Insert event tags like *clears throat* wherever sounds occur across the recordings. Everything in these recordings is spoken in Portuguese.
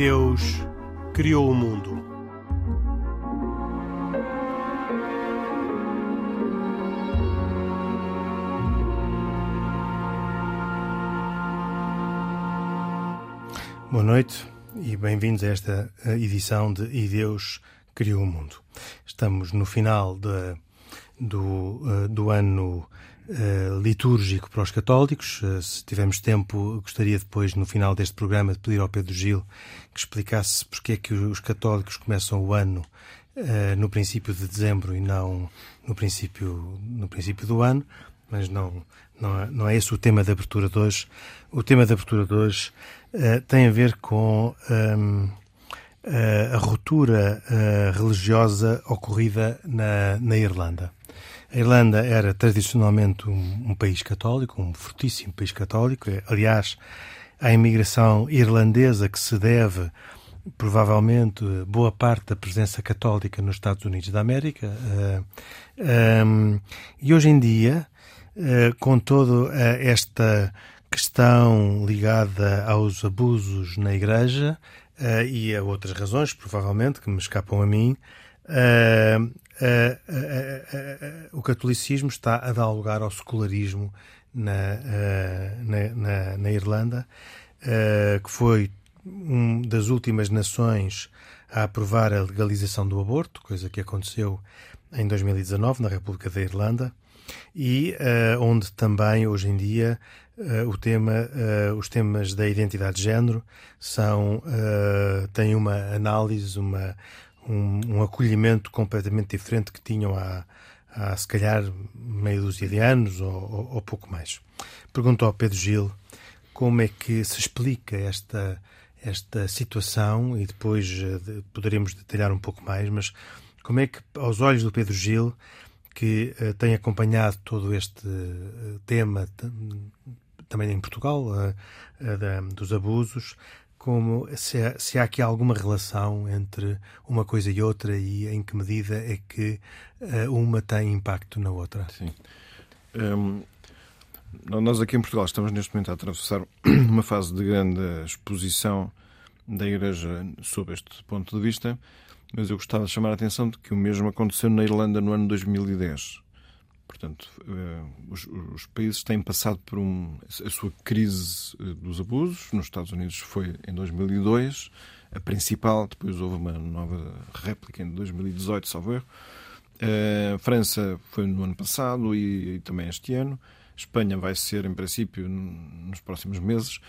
Deus criou o mundo. Boa noite e bem-vindos a esta edição de E Deus Criou o Mundo. Estamos no final de, do, eh, do ano litúrgico para os católicos. Uh, se tivermos tempo, gostaria depois, no final deste programa, de pedir ao Pedro Gil que explicasse porque é que os católicos começam o ano uh, no princípio de dezembro e não no princípio, no princípio do ano. Mas não, não, é, não é esse o tema da abertura de hoje. O tema da abertura de hoje tem a ver com uh, a ruptura uh, religiosa ocorrida na, na Irlanda. A Irlanda era tradicionalmente um, um, país católico, um fortíssimo país católico. É, aliás, à imigração irlandesa que se deve provavelmente boa parte da presença católica nos Estados Unidos da América. Um, e hoje em dia, com toda esta questão ligada aos abusos na Igreja uh, e a outras razões, provavelmente, que me escapam a mim, o catolicismo está a dar lugar ao secularismo na, na, na, na, Irlanda, que foi uma das últimas nações a aprovar a legalização do aborto, coisa que aconteceu em 2019 na República da Irlanda, e onde também hoje em dia Uh, o tema, uh, os temas da identidade de género são, uh, têm uma análise, uma, um, um, acolhimento completamente diferente que tinham há, há se calhar meio dúzia de anos ou, ou, ou, pouco mais. Pergunto ao Pedro Gil como é que se explica esta, esta situação e depois de, poderemos detalhar um pouco mais, mas como é que, aos olhos do Pedro Gil, que uh, tem acompanhado todo este uh, tema também em Portugal, uh, dos abusos, como se há, se há, aqui alguma relação entre uma coisa e outra e em que medida é que uh, uma tem impacto na outra. Sim. Um, nós aqui em Portugal estamos neste momento a atravessar *clears throat* uma fase de grande exposição da Igreja sob este ponto de vista, mas eu gostava de chamar a atenção de que o mesmo aconteceu na Irlanda no ano 2010. Portanto, eh, os, os, países têm passado por um, a sua crise eh, dos abusos. Nos Estados Unidos foi em 2002, a principal, depois houve uma nova réplica em 2018, salvo erro. A França foi no ano passado e, e também este ano. A Espanha vai ser, em princípio, nos próximos meses.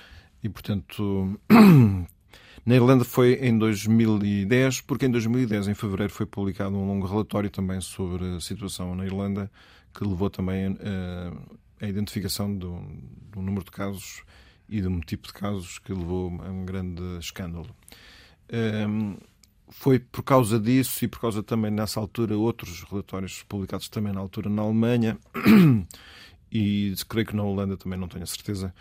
E, portanto, *clears throat* na Irlanda foi em 2010, porque em 2010, em fevereiro, foi publicado um longo relatório também sobre a situação na Irlanda que levou também a, eh, identificação do, do, número de casos e de um tipo de casos que levou a um grande escândalo. Um, ehm, foi por causa disso e por causa também nessa altura outros relatórios publicados também na altura na Alemanha *coughs* e creio que na Holanda também não tenho a certeza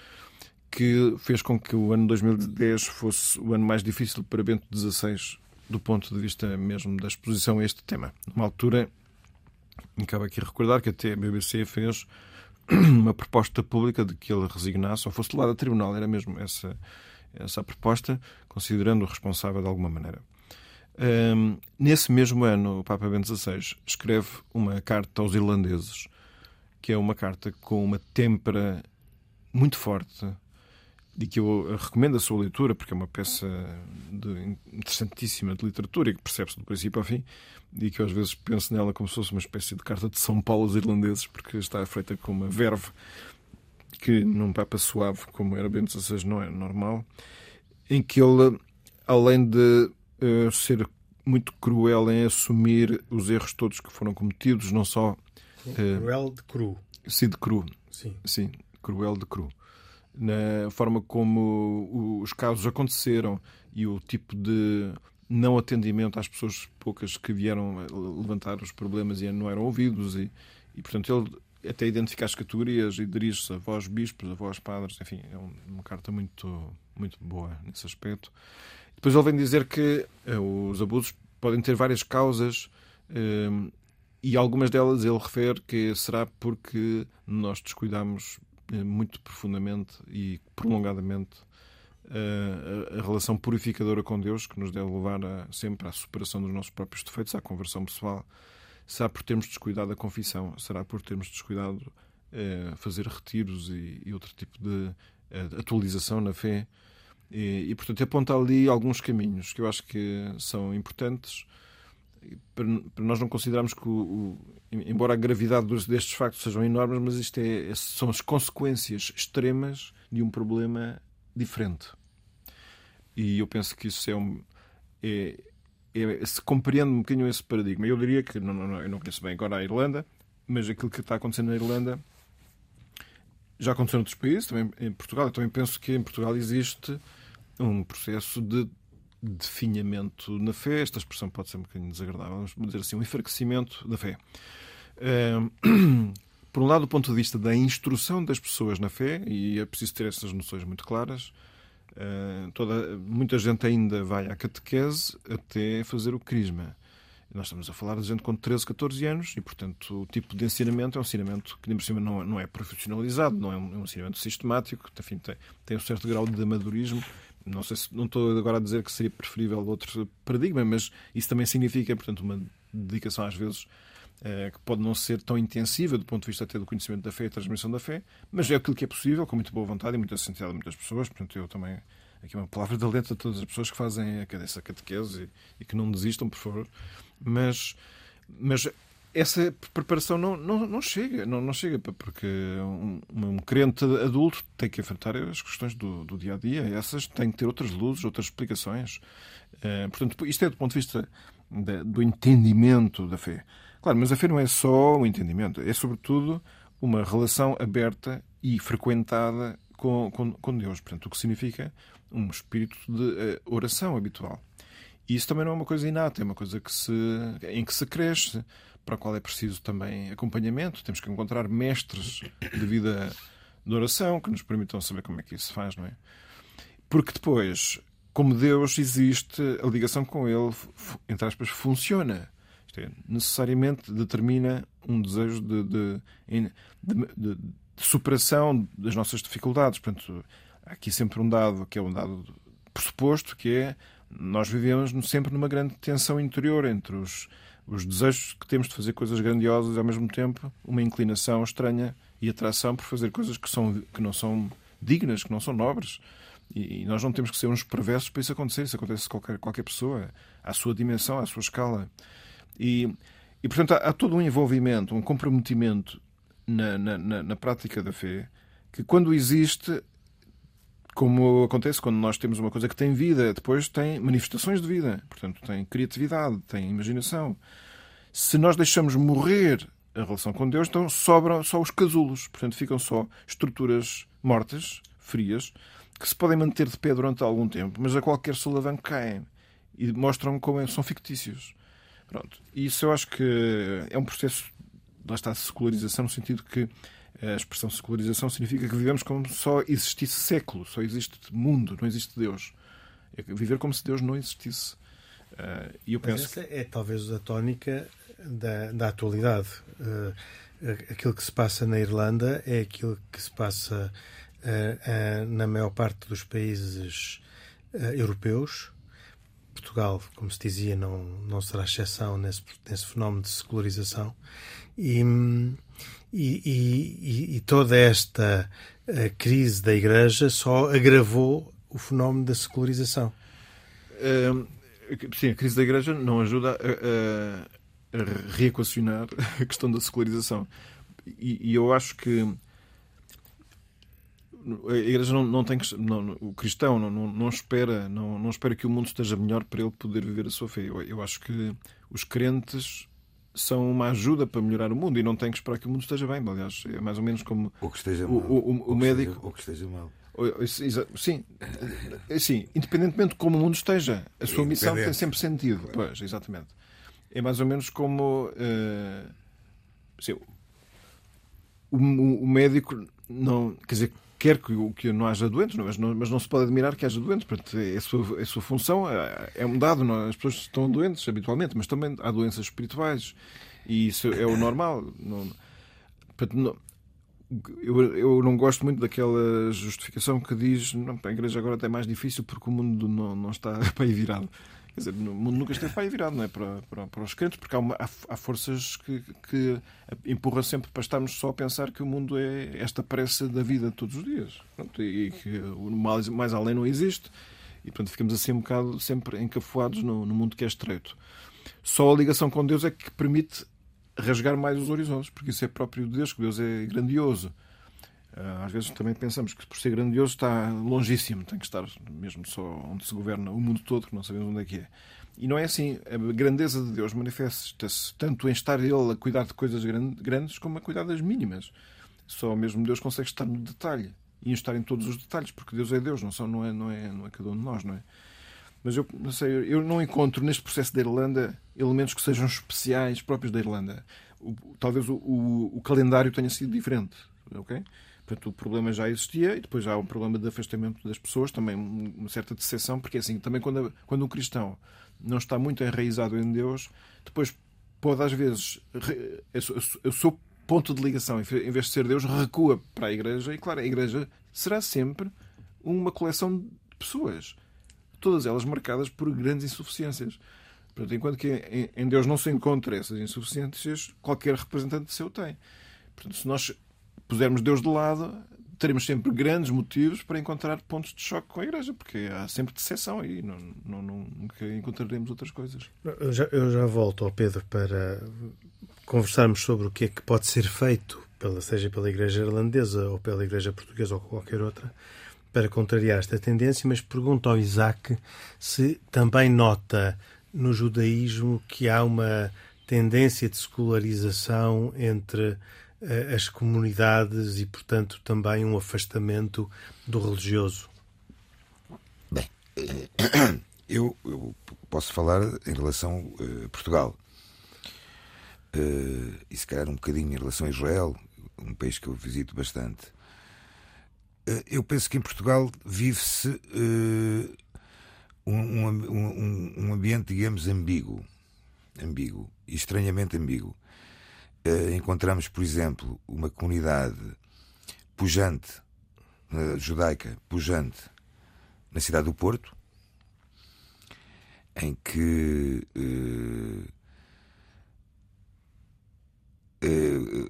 que fez com que o ano 2010 fosse o ano mais difícil para Bento XVI do ponto de vista mesmo da exposição a este tema. Numa altura Cabe aqui recordar que até a BBC fez *clears throat* uma proposta pública de que ele resignasse ou fosse levado a tribunal. Era mesmo essa, essa a proposta, considerando-o responsável de alguma maneira. Um, nesse mesmo ano, o Papa Bento XVI escreve uma carta aos irlandeses, que é uma carta com uma têmpera muito forte e que eu recomendo a sua leitura, porque é uma peça de, interessantíssima de literatura e que percebe-se do princípio ao fim, e que eu às vezes penso nela como se fosse uma espécie de carta de São Paulo aos irlandeses, porque está feita com uma verve que num Papa suave, como era Bento XVI, não é normal, em que ele, além de uh, ser muito cruel em assumir os erros todos que foram cometidos, não só. Uh, cruel de cru. Sim, de cru. Sim. Sim, cruel de cru na forma como os casos aconteceram e o tipo de não atendimento às pessoas poucas que vieram levantar os problemas e não eram ouvidos e, e portanto ele até identifica as categorias e dirige-se a vós bispos, a vós padres, enfim, é uma carta muito muito boa nesse aspecto. Depois ele vem dizer que eh, os abusos podem ter várias causas eh, e algumas delas ele refere que será porque nós descuidamos muito profundamente e prolongadamente uh, a relação purificadora com Deus que nos deve levar a, sempre à superação dos nossos próprios defeitos, à conversão pessoal. Será por termos descuidado a confissão? Será por termos descuidado eh, fazer retiros e, e, outro tipo de eh, atualização na fé? E, e, portanto, aponta ali alguns caminhos que eu acho que são importantes para, nós não considerarmos que, o, o, embora a gravidade destes factos sejam enormes, mas isto é, são as consequências extremas de um problema diferente. E eu penso que isso é um. É, é, se compreende um bocadinho esse paradigma. Eu diria que, não, não, eu não conheço bem agora a Irlanda, mas aquilo que está acontecendo na Irlanda já aconteceu noutros países, também em Portugal. Eu também penso que em Portugal existe um processo de definhamento na fé. Esta expressão pode ser um bocadinho desagradável, vamos dizer assim, um enfraquecimento da fé. *clears throat* Por um lado, do ponto de vista da instrução das pessoas na fé, e é preciso ter essas noções muito claras, eh, toda, muita gente ainda vai à catequese até fazer o crisma. Nós estamos a falar de gente com 13, 14 anos e, portanto, o tipo de ensinamento é um ensinamento que, por cima, não, não é profissionalizado, não é um, é um ensinamento sistemático, enfim, tem, tem um certo grau de amadorismo. Não, sei se, não estou agora a dizer que seria preferível outro paradigma, mas isso também significa, portanto, uma dedicação às vezes eh, que pode não ser tão intensiva do ponto de vista até do conhecimento da fé e a transmissão da fé, mas é aquilo que é possível, com muita boa vontade e muita sentido de muitas pessoas. Portanto, eu também, aqui uma palavra de alento a todas as pessoas que fazem essa catequese e, e que não desistam, por favor. Mas, mas essa preparação não, não, não chega, não, não chega, porque um, um crente adulto tem que enfrentar as questões do, do dia a dia, essas têm que ter outras luzes, outras explicações. Uh, portanto, isto é do ponto de vista de, do entendimento da fé. Claro, mas a fé não é só o entendimento, é sobretudo uma relação aberta e frequentada com, com, com Deus. Portanto, o que significa um espírito de uh, oração habitual. E isso também não é uma coisa inata, é uma coisa que se, em que se cresce, para a qual é preciso também acompanhamento. Temos que encontrar mestres de vida de oração que nos permitam saber como é que isso se faz, não é? Porque depois, como Deus existe, a ligação com Ele, entre aspas, funciona. Isto é, necessariamente determina um desejo de, de, de, de, superação das nossas dificuldades. Portanto, há aqui sempre um dado que é um dado pressuposto, que é nós vivemos sempre numa grande tensão interior entre os, os desejos que temos de fazer coisas grandiosas e ao mesmo tempo uma inclinação estranha e atração por fazer coisas que, são, que não são dignas, que não são nobres. E, nós não temos que ser uns perversos para isso acontecer. Isso acontece a qualquer, qualquer pessoa, à sua dimensão, à sua escala. E, e portanto, há, há, todo um envolvimento, um comprometimento na, na, na, na prática da fé que, quando existe, como acontece quando nós temos uma coisa que tem vida, depois tem manifestações de vida, portanto, tem criatividade, tem imaginação. Se nós deixamos morrer a relação com Deus, então sobram só os casulos, portanto, ficam só estruturas mortas, frias, que se podem manter de pé durante algum tempo, mas a qualquer solavanco caem e mostram como são fictícios. Pronto. Isso eu acho que é um processo, lá está, de secularização, no sentido que a expressão secularização significa que vivemos como só existisse século, só existe mundo, não existe Deus. É viver como se Deus não existisse. Uh, e eu penso Mas essa é talvez a tónica da, da atualidade. Uh, aquilo que se passa na Irlanda é aquilo que se passa uh, na maior parte dos países europeus Portugal, como se dizia, não, não será exceção nesse, nesse fenómeno de secularização. E, e, e, e toda esta eh, crise da Igreja só agravou o fenómeno da secularização. sim, a crise da Igreja não ajuda a, a, a reequacionar *laughs* a questão da secularização. E, e eu acho que a igreja não, não tem que, não, o cristão não, não, espera não, não espera que o mundo esteja melhor para ele poder viver a sua fé. Eu, eu acho que os crentes são uma ajuda para melhorar o mundo e não tem que esperar que o mundo esteja bem. Aliás, é mais ou menos como ou que esteja o, mal. o, o, o médico. Esteja, ou que esteja mal. Sim, sim, independentemente de como o mundo esteja, a sua missão tem sempre sentido. Pois, exatamente. É mais ou menos como uh, sim, o, o médico não quer dizer quer que, que não haja doentes, mas não, mas não se pode admirar que haja doentes. Portanto, é a sua, é a sua função é, é um dado. Não? É? As pessoas estão doentes habitualmente, mas também há doenças espirituais e isso é o normal. Não, portanto, não, eu, eu não gosto muito daquela justificação que diz não, a igreja agora é mais difícil porque o mundo não, não está *laughs* aí virado. Quer dizer, o mundo nunca esteve para aí virado, não é? Para, para, para os crentes, porque há, uma, há, há, forças que, que empurram sempre para estarmos só a pensar que o mundo é esta pressa da vida de todos os dias. Pronto, e que o mais, mais além não existe. E, portanto, ficamos assim um bocado sempre encafuados no, no mundo que é estreito. Só a ligação com Deus é que permite rasgar mais os horizontes, porque isso é próprio de Deus, que Deus é grandioso. Ah, às vezes também pensamos que por ser grandioso está longíssimo, tem que estar mesmo só onde se governa o mundo todo, que não sabemos onde é que é. E não é assim. A grandeza de Deus manifesta-se tanto em estar Ele a cuidar de coisas grandes como a cuidar das mínimas. Só mesmo Deus consegue estar no detalhe e estar em todos os detalhes, porque Deus é Deus, não, só, não, é, não, é, não é cada um de nós, não é? Mas eu não sei, eu não encontro neste processo da Irlanda elementos que sejam especiais próprios da Irlanda. O, talvez o, o, o, calendário tenha sido diferente, ok? Portanto, o problema já existia e depois há um problema de afastamento das pessoas, também uma certa decepção, porque assim, também quando, quando um cristão não está muito enraizado em Deus, depois pode às vezes o seu ponto de ligação, em vez de ser Deus, recua para a igreja e, claro, a igreja será sempre uma coleção de pessoas todas elas marcadas por grandes insuficiências. Portanto, enquanto que em Deus não se encontra essas insuficiências, qualquer representante seu tem. Portanto, se nós pusermos Deus de lado, teremos sempre grandes motivos para encontrar pontos de choque com a Igreja, porque há sempre decepção e não, não, nunca encontraremos outras coisas. Eu já, eu já volto ao Pedro para conversarmos sobre o que é que pode ser feito, pela, seja pela Igreja Irlandesa ou pela Igreja Portuguesa ou qualquer outra, para contrariar esta tendência, mas pergunto ao Isaac se também nota no judaísmo que há uma tendência de secularização entre as comunidades e, portanto, também um afastamento do religioso. Bem, eu, eu posso falar em relação a uh, Portugal. E se calhar um bocadinho em relação a Israel, um país que eu visito bastante. Eh, eu penso que em Portugal vive-se um, um, um, ambiente, digamos, ambíguo, ambíguo e estranhamente ambíguo. Uh, encontramos, por exemplo, uma comunidade pujante, uh, judaica, pujante, na cidade do Porto, em que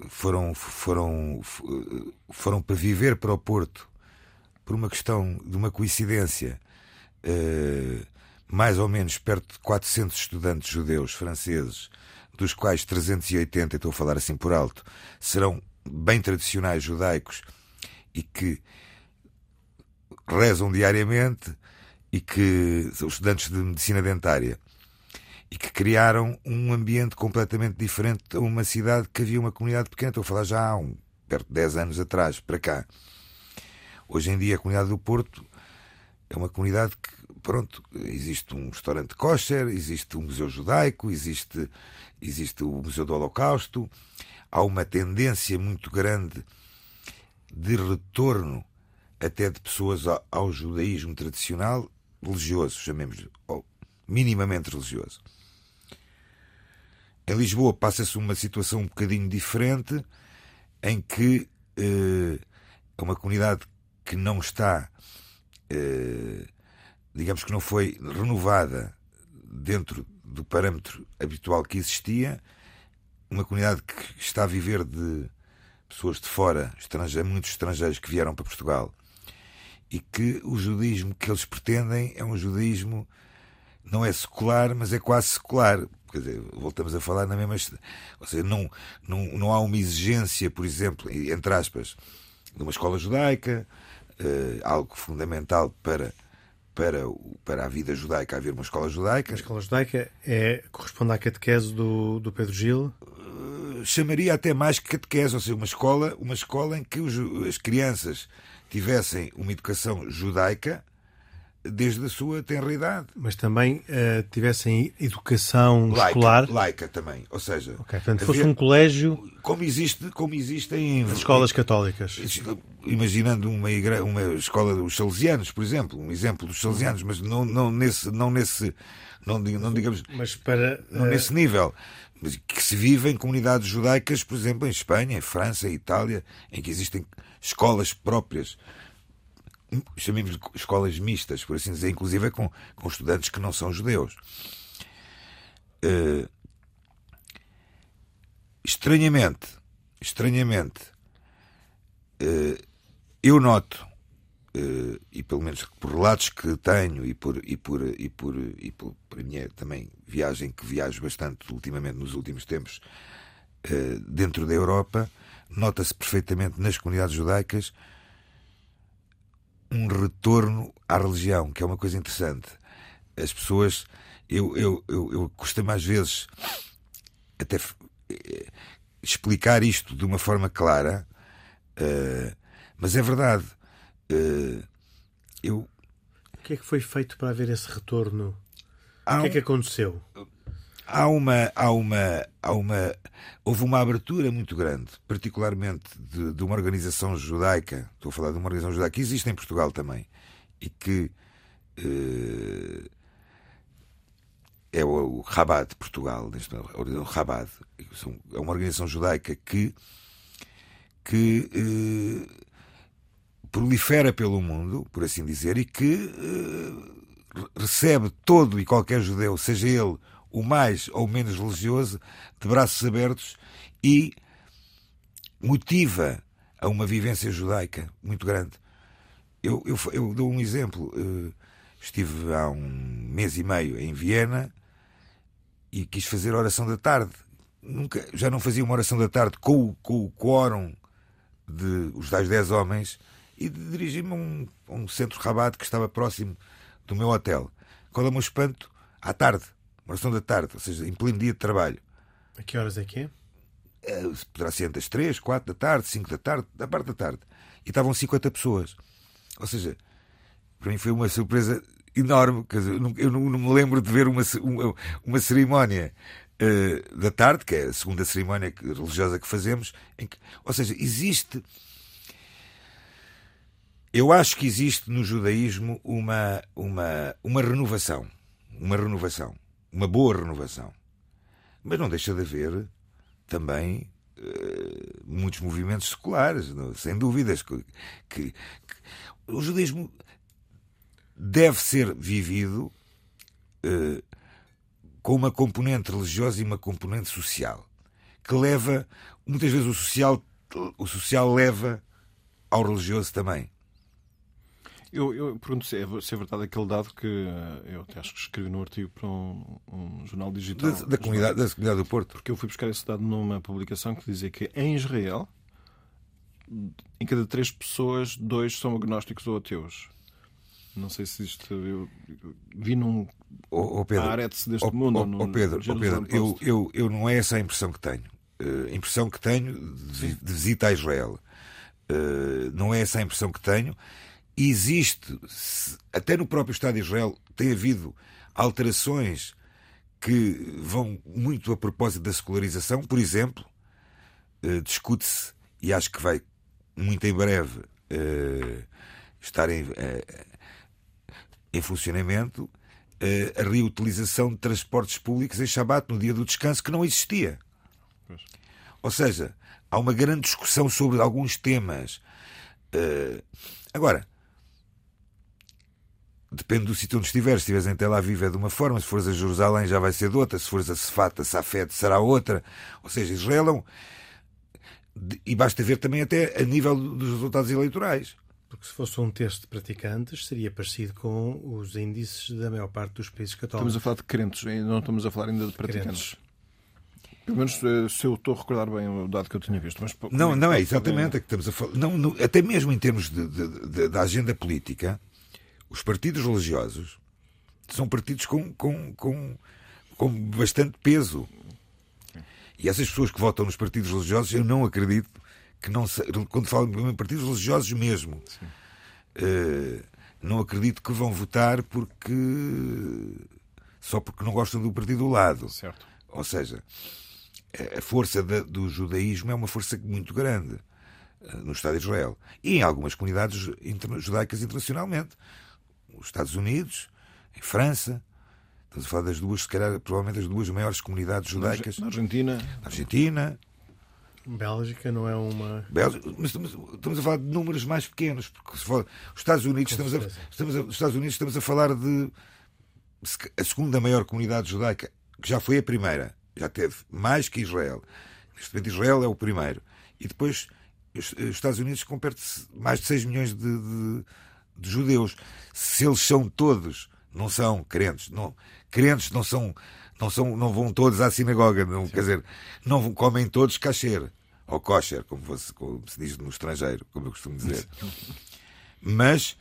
foram, foram, foram para viver para o Porto por uma questão de uma coincidência, mais ou menos perto de 400 estudantes judeus franceses, dos quais 380, estou a falar assim por alto, serão bem tradicionais judaicos e que rezam diariamente e que são estudantes de medicina dentária e que criaram um ambiente completamente diferente a uma cidade que havia uma comunidade pequena. Estou a falar já há um, perto de 10 anos atrás, para cá. Hoje em dia a comunidade do Porto é uma comunidade que, pronto, existe um restaurante kosher, existe um museu judaico, existe, existe o Museu do Holocausto, há uma tendência muito grande de retorno até de pessoas ao, judaísmo tradicional religioso, chamemos ou minimamente religioso. Em Lisboa passa-se uma situação um bocadinho diferente, em que eh, é uma comunidade que não está, eh, digamos que não foi renovada dentro do parâmetro habitual que existia, uma comunidade que está a viver de pessoas de fora, estrangeiros, muitos estrangeiros que vieram para Portugal, e que o judaísmo que eles pretendem é um judaísmo não é secular, mas é quase secular. Quer dizer, voltamos a falar na mesma. Ou seja, não, não, não há uma exigência, por exemplo, entre aspas, de uma escola judaica, uh, algo fundamental para, para, para a vida judaica haver uma escola judaica. A escola judaica é, corresponde à catequese do, do Pedro Gil? Uh, chamaria até mais que catequese, ou seja, uma escola, uma escola em que os, as crianças tivessem uma educação judaica desde a sua tenra idade. Mas também uh, tivessem educação laica, escolar. Laica também. Ou seja, okay, portanto, fosse um colégio. Como, existe, como existem. As escolas católicas. Imaginando uma, igre... uma escola dos salesianos, por exemplo, um exemplo dos salesianos, mas não, não nesse. Não nesse não, não digamos. Mas para. Não nesse nível que se vive em comunidades judaicas, por exemplo, em Espanha, em França, em Itália, em que existem escolas próprias, chamemos de escolas mistas, por assim dizer, inclusive com, com estudantes que não são judeus. Uh, estranhamente, estranhamente, uh, eu noto, uh, e pelo menos por relatos que tenho e por, e por, e por, e por, por a minha também viagem, que viajo bastante ultimamente nos últimos tempos, dentro da Europa, nota-se perfeitamente nas comunidades judaicas um retorno à religião, que é uma coisa interessante. As pessoas, eu, eu, eu, eu costumo às vezes até eh, explicar isto de uma forma clara, uh, mas é verdade. Uh, eu... O que é que foi feito para haver esse retorno? Há o que é que aconteceu? Há uma, há uma, há uma, houve uma abertura muito grande, particularmente de, de, uma organização judaica. Estou a falar de uma organização judaica que existe em Portugal também e que eh, é o, o Rabad de Portugal, organização Rabad. É uma organização judaica que que eh, prolifera pelo mundo, por assim dizer, e que eh, recebe todo e qualquer judeu, seja ele o mais ou menos religioso, de braços abertos e motiva a uma vivência judaica muito grande. Eu, eu, eu dou um exemplo. Eh, estive há um mês e meio em Viena e quis fazer oração da tarde. Nunca, já não fazia uma oração da tarde com, com o quórum de os tais dez homens e dirigi-me a um, a um centro rabat que estava próximo do meu hotel. Qual é o meu espanto? À tarde oração da tarde, ou seja, em pleno dia de trabalho. A que horas é que é? é poderá ser entre as 3, 4 da tarde, 5 da tarde, da parte da tarde. E estavam 50 pessoas. Ou seja, para mim foi uma surpresa enorme. Quer dizer, eu não, me lembro de ver uma, uma, uma cerimónia uh, da tarde, que é a segunda cerimónia religiosa que fazemos. Em que, ou seja, existe. Eu acho que existe no judaísmo uma, uma, uma renovação. Uma renovação uma boa renovação. Mas não deixa de haver também uh, muitos movimentos seculares, não? sem dúvidas. Que, que, que, o judaísmo deve ser vivido uh, com uma componente religiosa e uma componente social, que leva, muitas vezes o social, o social leva ao religioso também. Eu, eu pergunto se é, se é verdade aquele dado que eh, eu até acho que escrevi no artigo para um, um jornal digital. Da, da comunidade, da comunidade do Porto. Porque eu fui buscar esse dado numa publicação que dizia que em Israel, em cada três pessoas, dois são agnósticos ou ateus. Não sei se isto. Eu vi num. Oh, oh Pedro, Aretz deste oh, mundo. Oh, oh Pedro, oh Pedro eu, eu, eu não é essa a impressão que tenho. Uh, impressão que tenho de, de visita a Israel. Uh, não é essa a impressão que tenho existe, até no próprio Estado de Israel, tem havido alterações que vão muito a propósito da secularização. Por exemplo, uh, discute-se, e acho que vai muito em breve uh, estar em, uh, em funcionamento, a reutilização de transportes públicos em Shabat, no dia do descanso, que não existia. Pois. Ou seja, há uma grande discussão sobre alguns temas. agora, Depende do sítio onde estiveres. Se estiveres em Tel Aviv é de uma forma, se fores a Jerusalém já vai ser de outra, se fores a Sefata, Safed será outra. Ou seja, Israel é um... E basta ver também até a nível dos resultados eleitorais. Porque se fosse um teste de praticantes, seria parecido com os índices da maior parte dos países católicos. Estamos a falar de crentes, não estamos a falar ainda de praticantes. Crentes. Pelo menos eh, se eu estou a recordar bem o dado que eu tinha visto. Mas, não, não é exatamente. É que estamos a falar. Não, não, até mesmo em termos de, de, de, da agenda política, os partidos religiosos são partidos com, com, com, com bastante peso. E essas pessoas que votam nos partidos religiosos, eu não acredito que não quando falam em partidos religiosos mesmo, uh, não acredito que vão votar porque só porque não gostam do partido do lado. Certo. Ou seja, a força do judaísmo é uma força muito grande eh, no Estado de Israel e em algumas comunidades judaicas internacionalmente. Os Estados Unidos, em França, estamos a falar das duas, se calhar, provavelmente as duas maiores comunidades judaicas. Na Argentina. Na Argentina. Bélgica não é uma. Bélgica, mas estamos, estamos, a falar de números mais pequenos, porque se for, os Estados Unidos, estamos a, estamos a, os Estados Unidos estamos a falar de a segunda maior comunidade judaica, que já foi a primeira, já teve mais que Israel. Neste momento, Israel é o primeiro. E depois, os Estados Unidos com perto de mais de 6 milhões de, de, de, judeus. Se eles são todos, não são crentes, não, crentes não são, não são, não vão todos à sinagoga, não, quer dizer, não comem todos kasher, ou kosher, como, como se diz no estrangeiro, como eu costumo dizer. Mas,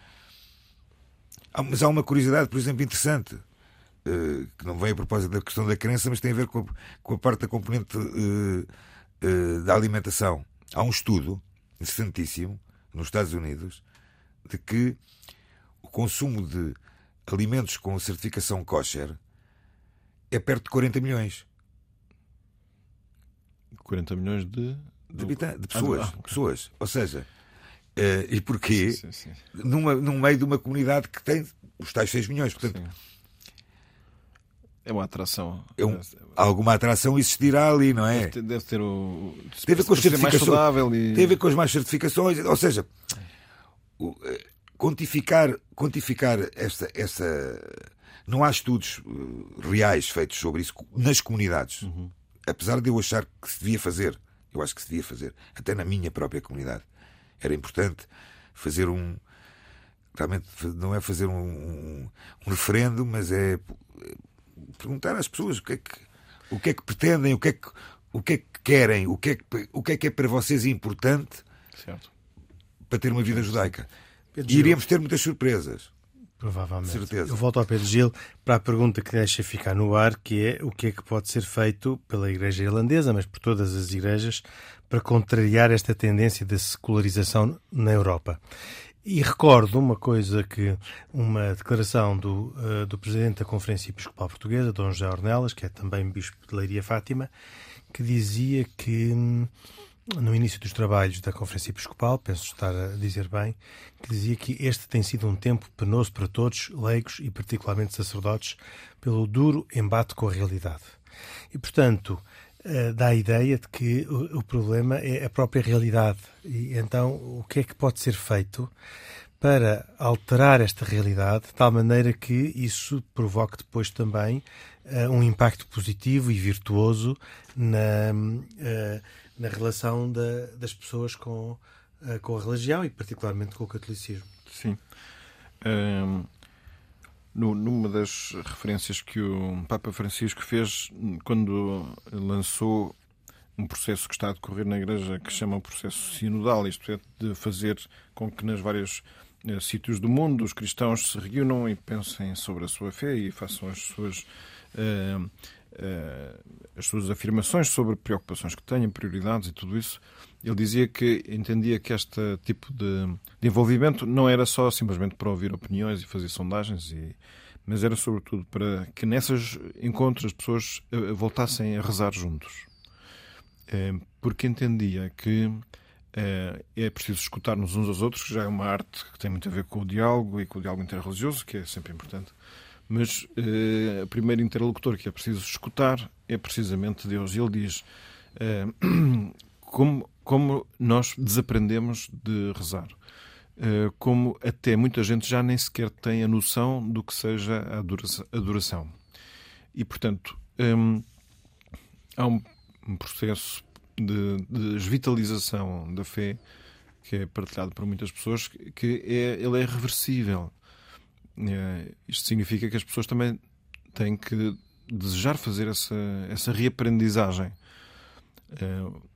mas há uma curiosidade, por exemplo, interessante. Eh, que não vem a propósito da questão da crença, mas tem a ver com, com a parte da componente uh, uh, da alimentação. Há um estudo interessantíssimo nos Estados Unidos de que o consumo de alimentos com certificação kosher é perto de 40 milhões. 40 milhões de, de, de pessoas. Ah, pessoas. Ou seja, uh, e porquê? Sim, sim, sim. Numa, num meio de uma comunidade que tem os tais 6 milhões. Portanto, é uma atração. É um, alguma atração existirá ali, não é? Deve ter, deve ter o. Ver com as certificações. E... Tem a ver com as mais certificações. Ou seja, quantificar, quantificar esta, essa. Não há estudos eh, reais feitos sobre isso nas comunidades. Uhum. Apesar de eu achar que se devia fazer. Eu acho que se devia fazer. Até na minha própria comunidade. Era importante fazer um. Realmente não é fazer um, um, um referendo, mas é perguntar às pessoas o que é que, o que, é que pretendem, o que é que, o que é que querem, o que é que, o que é que é para vocês importante certo. Para ter uma vida judaica. E iríamos ter muitas surpresas. Provavelmente. Certeza. Eu volto ao Pedro Gil para a pergunta que deixa ficar no ar, que é o que é que pode ser feito pela Igreja Irlandesa, mas por todas as igrejas, para contrariar esta tendência de secularização na Europa. E recordo uma coisa que uma declaração do, uh, do presidente da Conferência Episcopal Portuguesa, Dom José Ornelas, que é também bispo de Leiria Fátima, que dizia que hum, no início dos trabalhos da Conferência Episcopal, penso estar a dizer bem, que dizia que este tem sido um tempo penoso para todos, leigos e particularmente sacerdotes, pelo duro embate com a realidade. E, portanto, uh, dá a ideia de que o, problema é a própria realidade. E então, o que é que pode ser feito para alterar esta realidade de tal maneira que isso provoque depois também uh, um impacto positivo e virtuoso na, uh, na relação da, das pessoas com, com a religião e, particularmente, com o catolicismo? Sim. Um numa das referências que o Papa Francisco fez quando lançou um processo que está a decorrer na Igreja que chama o processo sinodal, isto é, de fazer com que nas vários eh, sítios do mundo os cristãos se reúnam e pensem sobre a sua fé e façam as suas eh, eh, as suas afirmações sobre preocupações que tenham, prioridades e tudo isso. Ele dizia que entendia que este tipo de, de envolvimento não era só simplesmente para ouvir opiniões e fazer sondagens, e, mas era sobretudo para que nessas encontros as pessoas eh, voltassem a rezar juntos. Porque entendia que é preciso escutar-nos uns aos outros, que já é uma arte que tem muito a ver com o diálogo e com o diálogo interreligioso, que é sempre importante mas uh, o primeiro interlocutor que é preciso escutar é precisamente Deus. Ele diz uh, *clears throat* como, como nós desaprendemos de rezar. Uh, como até muita gente já nem sequer tem a noção do que seja a adoração. E, portanto, um, há um, um processo de, de desvitalização da fé que é partilhado por muitas pessoas, que é, ele é reversível. É, isto significa que as pessoas também têm que desejar fazer essa, essa reaprendizagem. É,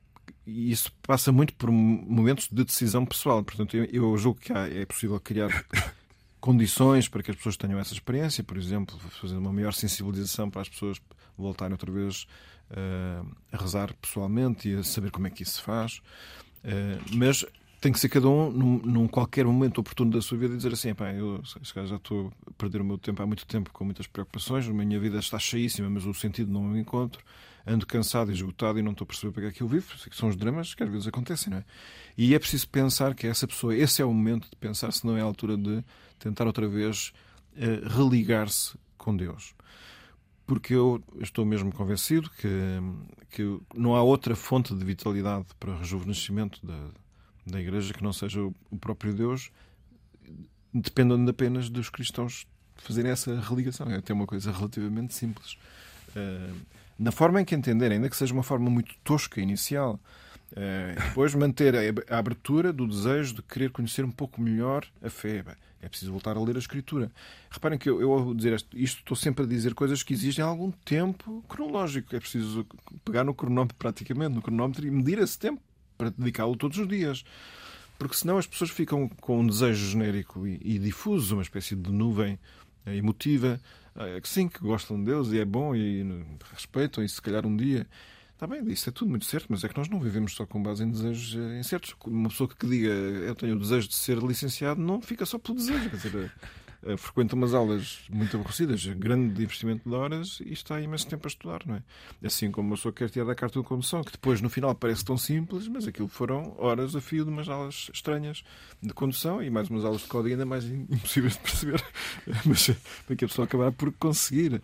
e isso passa muito por momentos de decisão pessoal. Portanto, eu, eu julgo que há, é possível criar *coughs* condições para que as pessoas tenham essa experiência, por exemplo, fazer uma maior sensibilização para as pessoas voltarem outra vez uh, a rezar pessoalmente e a saber como é que isso se faz. Uh, mas tem que ser cada um num, num, qualquer momento oportuno da sua vida dizer assim: pá, eu já estou a perder o meu tempo há muito tempo com muitas preocupações, a minha vida está cheíssima, mas o sentido não me encontro, ando cansado e esgotado e não estou a perceber para que é que eu vivo. São os dramas que às vezes acontecem, não é? E é preciso pensar que essa pessoa, esse é o momento de pensar se não é a altura de tentar outra vez uh, religar-se com Deus porque eu estou mesmo convencido que, que não há outra fonte de vitalidade para rejuvenescimento da, da Igreja que não seja o próprio Deus, dependendo apenas dos cristãos fazerem essa religação. É até uma coisa relativamente simples. Uh, na forma em que entenderem, ainda que seja uma forma muito tosca inicial, uh, depois manter a, abertura do desejo de querer conhecer um pouco melhor a fé. É preciso voltar a ler a Escritura. Reparem que eu, ao dizer isto, isto, estou sempre a dizer coisas que exigem algum tempo cronológico. É preciso pegar no cronómetro, praticamente, no cronómetro e medir esse tempo para dedicá-lo todos os dias. Porque senão as pessoas ficam com um desejo genérico e, e difuso, uma espécie de nuvem eh, emotiva, eh, que sim, que gostam de Deus e é bom e respeitam, e se calhar um dia Está bem, isso é tudo muito certo, mas é que nós não vivemos só com base em desejos eh, incertos. Uma pessoa que diga eu tenho o desejo de ser licenciado não fica só pelo desejo. Quer dizer, frequenta umas aulas muito aborrecidas, grande investimento de horas e está imenso tempo a estudar, não é? Assim como uma pessoa quer tirar da carta de condução, que depois no final parece tão simples, mas aquilo foram horas a fio de umas aulas estranhas de condução e mais umas aulas de código ainda mais *laughs* impossíveis de perceber, *laughs* mas para que a pessoa acabar por conseguir.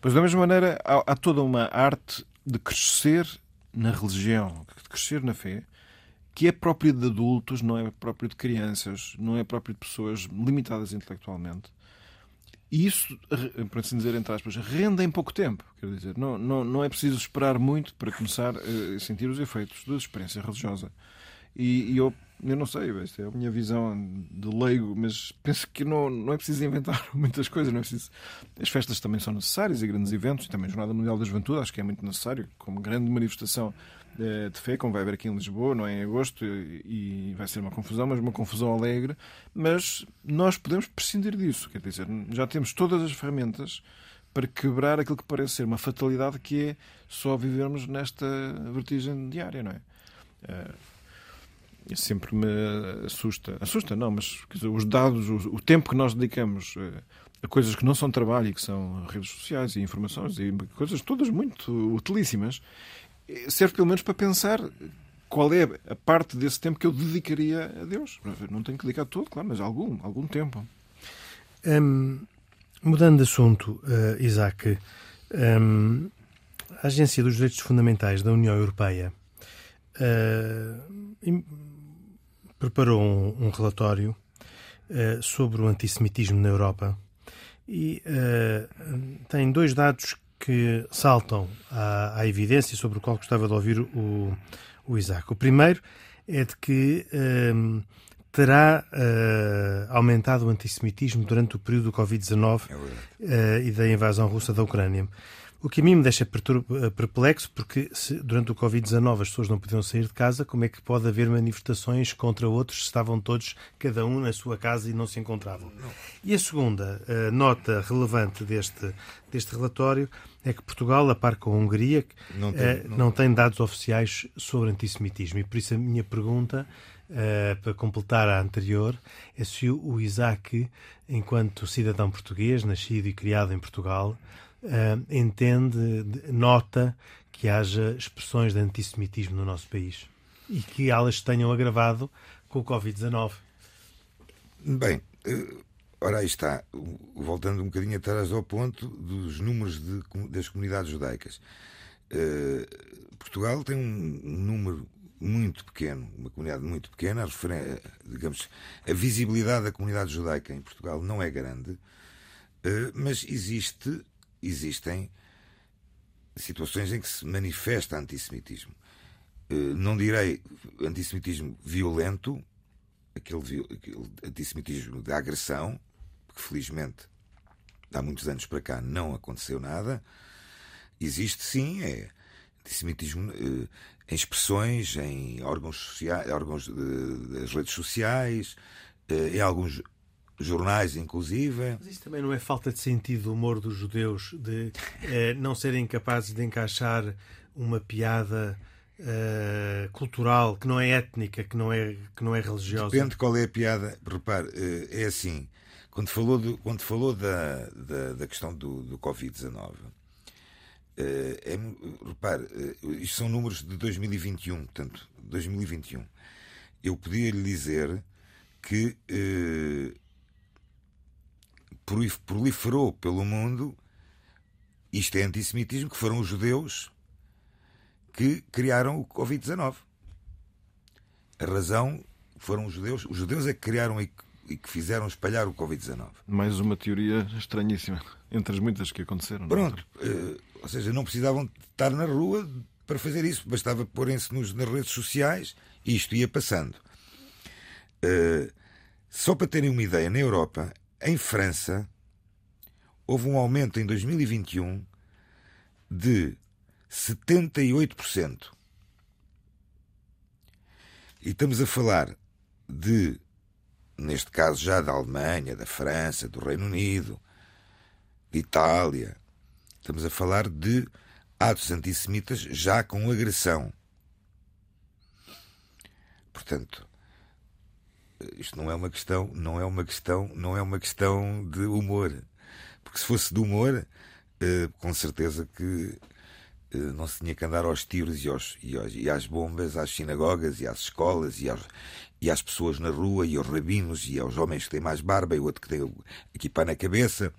Pois da mesma maneira, há toda uma arte de crescer na religião, de crescer na fé, que é próprio de adultos, não é próprio de crianças, não é próprio de pessoas limitadas intelectualmente. E isso, para assim dizer, entre aspas, rende em pouco tempo. Quer dizer, não, não, não é preciso esperar muito para começar a sentir os efeitos da experiência religiosa. E, e eu eu não sei, esta é a minha visão de leigo, mas penso que não, não é preciso inventar *laughs* muitas coisas. Não é preciso... As festas também são necessárias e grandes eventos, e também a Jornada Mundial da Juventude, acho que é muito necessário, como grande manifestação eh, de fé, como vai haver aqui em Lisboa, não é em agosto, e vai ser uma confusão, mas uma confusão alegre. Mas nós podemos prescindir disso, quer dizer, já temos todas as ferramentas para quebrar aquilo que parece ser uma fatalidade que é só vivermos nesta vertigem diária, não é? Eh, sempre me assusta. Assusta, não, mas dizer, os dados, o, o, tempo que nós dedicamos eh, a coisas que não são trabalho e que são redes sociais e informações e coisas todas muito utilíssimas, eh, serve pelo menos para pensar qual é a parte desse tempo que eu dedicaria a Deus. Não tenho que dedicar todo, claro, mas algum, algum tempo. Hum, mudando de assunto, uh, Isaac, hum, a Agência dos Direitos Fundamentais da União Europeia uh, preparou um, um relatório uh, sobre o antissemitismo na Europa e tem dois dados que saltam à, à, evidência sobre o qual gostava de ouvir o, o Isaac. O primeiro é de que um, terá uh, aumentado o antissemitismo durante o período do Covid-19 uh, e da invasão russa da Ucrânia. O que a mim me deixa eh, perplexo, porque se durante o Covid-19 as pessoas não podiam sair de casa, como é que pode haver manifestações contra outros se estavam todos, cada um na sua casa e não se encontravam? Não. E a segunda uh, nota relevante deste, deste relatório é que Portugal, a par com a Hungria, não tem, uh, não... não tem dados oficiais sobre antissemitismo. E por isso a minha pergunta Uh, para completar a anterior, é se o Isaac, enquanto cidadão português, nascido e criado em Portugal, uh, entende, nota que haja expressões de antissemitismo no nosso país e que elas tenham agravado com o Covid-19. Bem, eh, ora aí está, voltando um bocadinho atrás ao ponto dos números de, das comunidades judaicas. Uh, Portugal tem um, um número muito pequeno, uma comunidade muito pequena, digamos, a visibilidade da comunidade judaica em Portugal não é grande, mas existe existem situações em que se manifesta antissemitismo. Eh, não direi antissemitismo violento, aquele, aquele antissemitismo de agressão, felizmente há muitos anos para cá não aconteceu nada. Existe sim, é antissemitismo eh, em expressões, em órgãos, sociais, órgãos das redes sociais, eh, em alguns jornais, inclusive. Mas isso também não é falta de sentido do humor dos judeus, de eh, não serem capazes de encaixar uma piada uh, cultural, que não é étnica, que não é, que não é religiosa? Depende qual é a piada. Repare, uh, é assim. Quando falou, do, quando falou da, da, da questão do, do Covid-19, é, repare, isto são números de 2021, portanto, 2021. Eu podia lhe dizer que proliferou pelo mundo isto é antissemitismo, que foram os judeus que criaram o Covid-19. A razão foram os judeus. Os judeus é que criaram e que fizeram espalhar o Covid-19. Mais uma teoria estranhíssima, entre as muitas que aconteceram. É? Pronto. Uh, ou seja, não precisavam estar na rua para fazer isso. Bastava porem-se nas redes sociais e isto ia passando. Uh, só para terem uma ideia, na Europa, em França, houve um aumento em 2021 de 78%. E estamos a falar de, neste caso já da Alemanha, da França, do Reino Unido, de Itália. Estamos a falar de atos antissemitas já com agressão. Portanto, isto não é uma questão, não é uma questão, não é uma questão de humor. Porque se fosse de humor, eh, com certeza que eh, não se tinha que andar aos tiros e, aos, e, aos, e às bombas, às sinagogas e às escolas e, aos, e às pessoas na rua e aos rabinos e aos homens que têm mais barba e o outro que tem equipar na cabeça.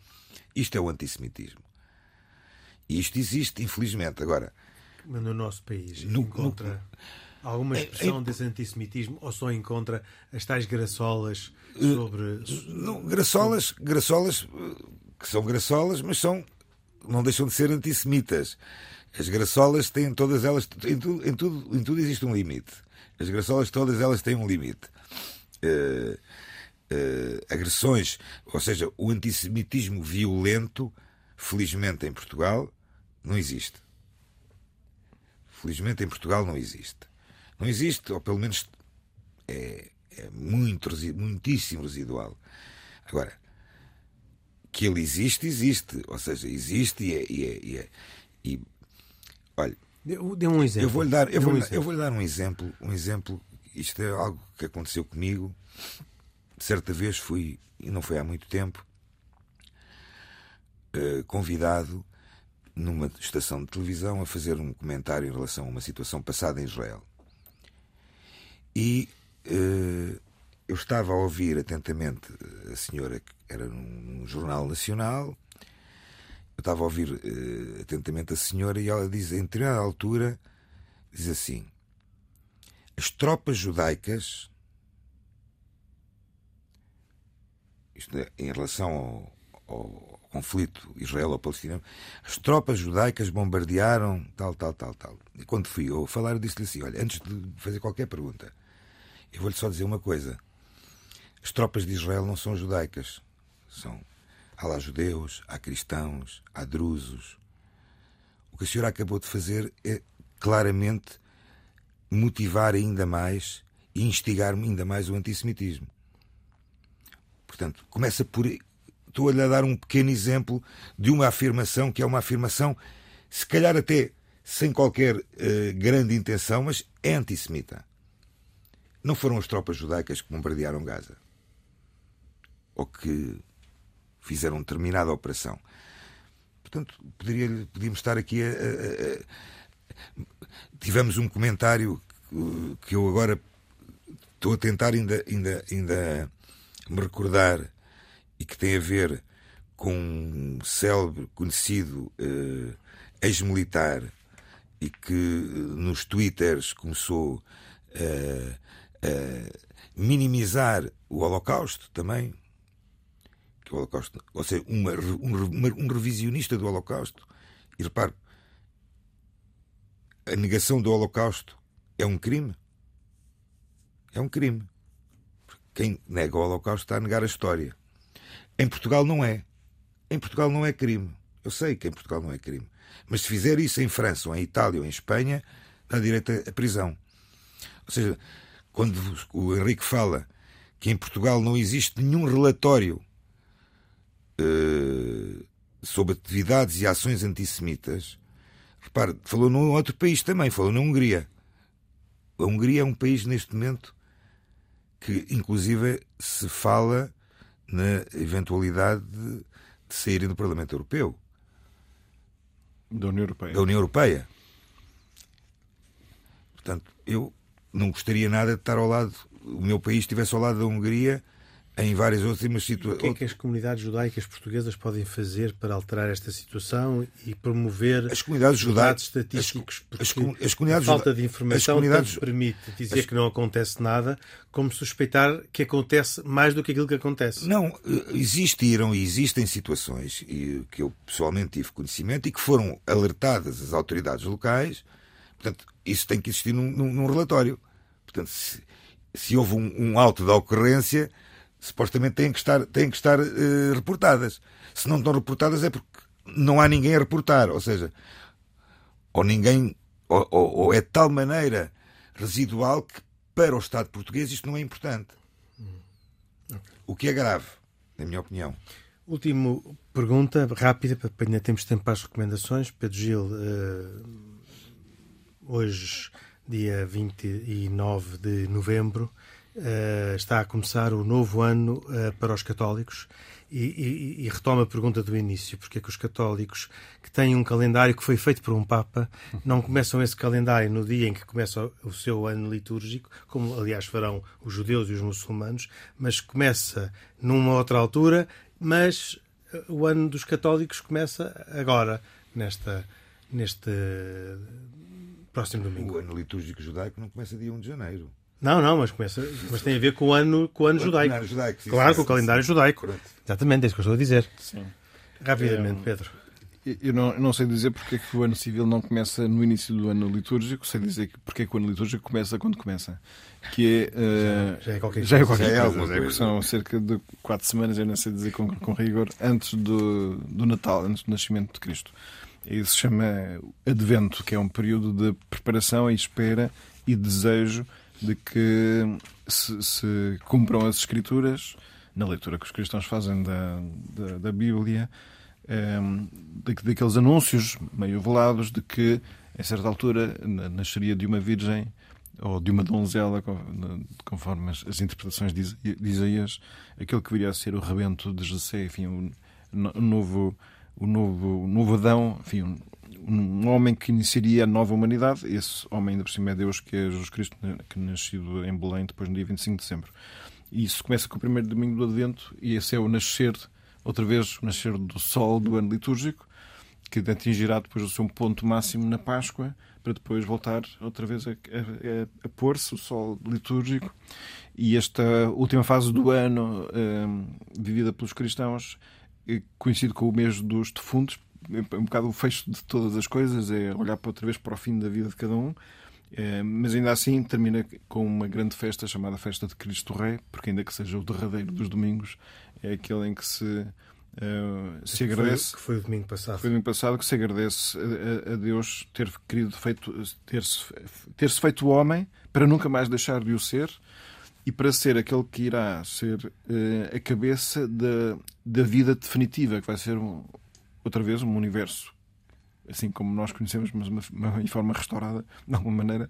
Isto é o antissemitismo. E isto existe, infelizmente. Agora. Mas no nosso país no, encontra. No Alguma expressão é, é, desse antissemitismo ou só encontra as tais graçolas eh, sobre. Não, graçolas, sobre... graçolas eh, que são graçolas, mas são. não deixam de ser antissemitas. As graçolas têm todas elas. Em tudo, em tudo, em tudo existe um limite. As graçolas todas elas têm um limite. Uh, uh, agressões, ou seja, o antissemitismo violento, felizmente em Portugal, não existe. Felizmente em Portugal não existe. Não existe, ou pelo menos é, é muito, muitíssimo residual. Agora, que ele existe, existe. Ou seja, existe e é. E, é, e, é, e olha. Dê um exemplo. Eu vou-lhe dar, eu vou, um eu vou dar um exemplo. Um exemplo. Isto é algo que aconteceu comigo. Certa vez fui, e não foi há muito tempo, uh, convidado numa estação de televisão a fazer um comentário em relação a uma situação passada em Israel. E uh, eu estava a ouvir atentamente a senhora, que era num, jornal nacional, eu estava a ouvir uh, atentamente a senhora e ela diz, em determinada altura, diz assim: as tropas judaicas, isto é, em relação ao, ao conflito israelo-palestiniano, as tropas judaicas bombardearam tal, tal, tal, tal. E quando fui eu falar, disse-lhe assim: olha, antes de fazer qualquer pergunta, eu vou-lhe só dizer uma coisa. As tropas de Israel não são judaicas. São. Há lá judeus, há cristãos, há drusos. O que a senhora acabou de fazer é claramente motivar ainda mais e instigar ainda mais o antissemitismo. Portanto, começa por. Estou-lhe a dar um pequeno exemplo de uma afirmação que é uma afirmação, se calhar até sem qualquer uh, grande intenção, mas é antissemita. Não foram as tropas judaicas que bombardearam Gaza ou que fizeram determinada operação. Portanto, poderia, podíamos estar aqui a, a, a, Tivemos um comentário que eu agora estou a tentar ainda, ainda, ainda me recordar e que tem a ver com um célebre, conhecido uh, ex-militar e que nos twitters começou uh, uh, minimizar o Holocausto também. Que o Holocausto, ou seja, uma, um, um revisionista do Holocausto. E repare, a negação do Holocausto é um crime. É um crime. Quem nega o Holocausto está a negar a história. Em Portugal não é. Em Portugal não é crime. Eu sei que em Portugal não é crime. Mas se fizer isso em França, ou em Itália, ou em Espanha, dá direito à prisão. Ou seja, quando o Henrique fala que em Portugal não existe nenhum relatório uh, sobre atividades e ações antissemitas, repare, falou num outro país também, falou na Hungria. a Hungria é um país neste momento que, inclusive, se fala na eventualidade de, de saírem do Parlamento Europeu. Da União Europeia. Da União Europeia. Portanto, eu não gostaria nada de estar ao lado, o meu país estivesse ao lado da Hungria em várias outras situações. O que é que as comunidades judaicas portuguesas podem fazer para alterar esta situação e promover as comunidades judaicas estatísticos? As, as, as comunidades a falta de informação comunidades, permite dizer as, que não acontece nada, como suspeitar que acontece mais do que aquilo que acontece. Não, existiram e existem situações que eu pessoalmente tive conhecimento e que foram alertadas as autoridades locais. Portanto, isso tem que existir num, num, num relatório. Portanto, se, se houve um, um auto da ocorrência supostamente têm que estar, têm que estar uh, reportadas. Se não estão reportadas é porque não há ninguém a reportar. Ou seja, ou ninguém. Ou, ou, ou, é de tal maneira residual que para o Estado português isto não é importante. O que é grave, na minha opinião. Última pergunta, rápida, para ainda temos tempo para as recomendações. Pedro Gil, uh, hoje, dia 29 de novembro, está a começar o novo ano uh, para os católicos e, e, e, retoma a pergunta do início: porque é que os católicos que têm um calendário que foi feito por um Papa não começam esse calendário no dia em que começa o seu ano litúrgico, como aliás farão os judeus e os muçulmanos, mas começa numa outra altura, mas eh, o ano dos católicos começa agora, nesta, neste próximo domingo. O ano litúrgico judaico não começa dia 1 de janeiro. Não, não, mas, começa, mas tem a ver com o ano, com o ano judaico. judaico sim, claro, sim, com o calendário judaico. Pronto. Exatamente, é isso que eu estou a dizer. Sim. Rapidamente, é, Pedro. Eu não, não, sei dizer porque é que o ano civil não começa no início do ano litúrgico, sei dizer porque é que o ano litúrgico começa quando começa. Que é, uh, já, já, é qualquer já é qualquer já é coisa. É, são cerca de quatro semanas, eu não sei dizer com, com rigor, antes do, do Natal, antes do nascimento de Cristo. Isso se chama Advento, que é um período de preparação e espera e desejo de que se, se cumpram as escrituras na leitura que os cristãos fazem da, da, da Bíblia, um, ehm, daqueles anúncios meio velados de que, em certa altura, nasceria de uma virgem ou de uma donzela, conforme as, as interpretações de Isaías, aquele que viria a ser o rebento de José, enfim, o, o novo, o novo, o novo Adão, enfim, um homem que iniciaria a nova humanidade. Esse homem, ainda por cima, é Deus, que é Jesus Cristo, que nascido em Belém depois no dia 25 de dezembro. E isso começa com o primeiro domingo do Advento, e esse é o nascer, outra vez, o nascer do sol do ano litúrgico, que atingirá depois o seu ponto máximo na Páscoa, para depois voltar outra vez a, a, a pôr-se o sol litúrgico. E esta última fase do ano, um, vivida pelos cristãos, é coincide com o mês dos defuntos, é um bocado o fecho de todas as coisas, é olhar para outra vez para o fim da vida de cada um. É, mas ainda assim termina com uma grande festa chamada Festa de Cristo Rei, porque ainda que seja o derradeiro dos domingos, é aquele em que se, uh, se agradece. Que foi, que foi, o domingo passado. Foi o domingo passado que se agradece a, a Deus ter querido feito, ter-se ter -se feito homem para nunca mais deixar de o ser e para ser aquele que irá ser uh, a cabeça da, da vida definitiva, que vai ser um, outra vez um universo assim como nós conhecemos, mas uma, uma, em forma restaurada, *laughs* de alguma maneira,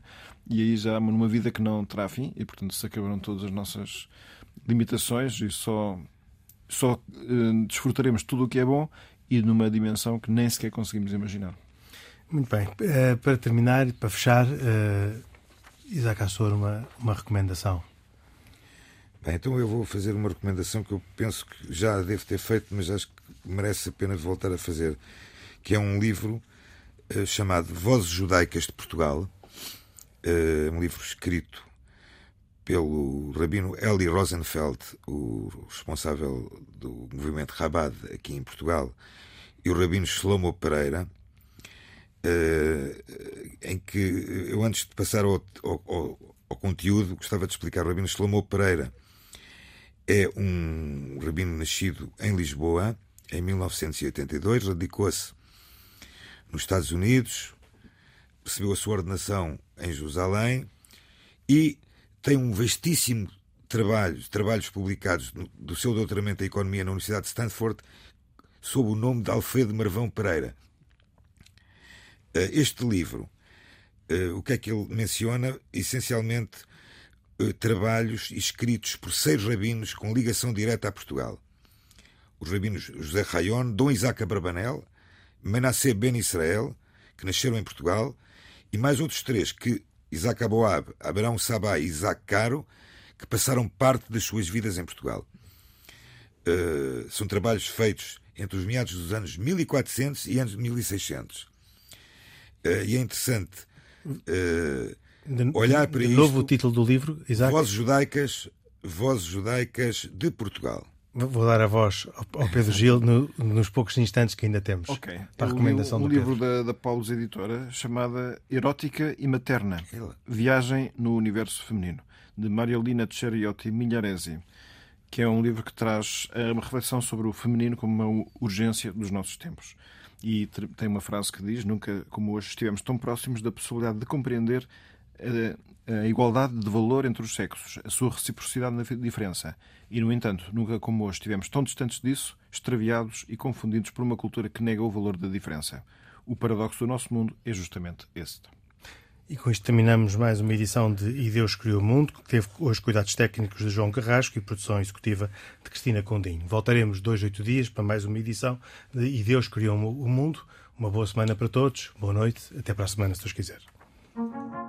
e aí já numa vida que não terá fim, e portanto se acabaram todas as nossas limitações e só, só uh, desfrutaremos tudo o que é bom e numa dimensão que nem sequer conseguimos imaginar. Muito bem. Uh, para terminar e para fechar, uh, Isaac Assor, uma, uma recomendação. Bem, então eu vou fazer uma recomendação que eu penso que já devo ter feito, mas acho que merece a pena voltar a fazer, que é um livro uh, chamado Vozes Judaicas de Portugal, uh, um livro escrito pelo rabino Eli Rosenfeld, o responsável do movimento Rabad aqui em Portugal, e o rabino Shlomo Pereira, uh, em que eu, antes de passar ao, ao, ao, conteúdo, gostava de explicar. O rabino Shlomo Pereira é um rabino nascido em Lisboa, em 1982, radicou-se nos Estados Unidos, recebeu a sua ordenação em Jerusalém e tem um vastíssimo trabalho, trabalhos publicados do seu doutoramento em Economia na Universidade de Stanford sob o nome de Alfredo Marvão Pereira. Eh, este livro uh, o que é que ele menciona? Essencialmente, uh, trabalhos escritos por seis rabinos com ligação direta a Portugal. Os rabinos José Rayon, Dom Isaac Abrabanel, Menassé Ben Israel, que nasceram em Portugal, e mais outros três que Isaac Aboab, Abraão Sabá e Isaac Caro, que passaram parte das suas vidas em Portugal. Uh, são trabalhos feitos entre os meados dos anos 1400 e anos 1600. Uh, eh, e é interessante uh, de, olhar para de isto. novo o título do livro, Isaac? Vozes Judaicas, Vozes Judaicas de Portugal. Vou dar a voz ao Pedro Gil no, nos poucos instantes que ainda temos. Ok. Para a recomendação um, um do livro da, da Paulos Editora chamada Erótica e Materna. Viagem no Universo Feminino, de Mariolina Ceriotti Migliaresi, que é um livro que traz uma reflexão sobre o feminino como uma urgência dos nossos tempos. E tem uma frase que diz: Nunca como hoje estivemos tão próximos da possibilidade de compreender a, a igualdade de valor entre os sexos, a sua reciprocidade na diferença. E, no entanto, nunca como hoje estivemos tão distantes disso, extraviados e confundidos por uma cultura que nega o valor da diferença. O paradoxo do nosso mundo é justamente este. E com isto terminamos mais uma edição de E Deus Criou o Mundo, que teve hoje cuidados técnicos de João Carrasco e produção executiva de Cristina Condinho. Voltaremos dois, oito dias para mais uma edição de E Deus Criou o Mundo. Uma boa semana para todos, boa noite, até para a semana, se Deus quiser.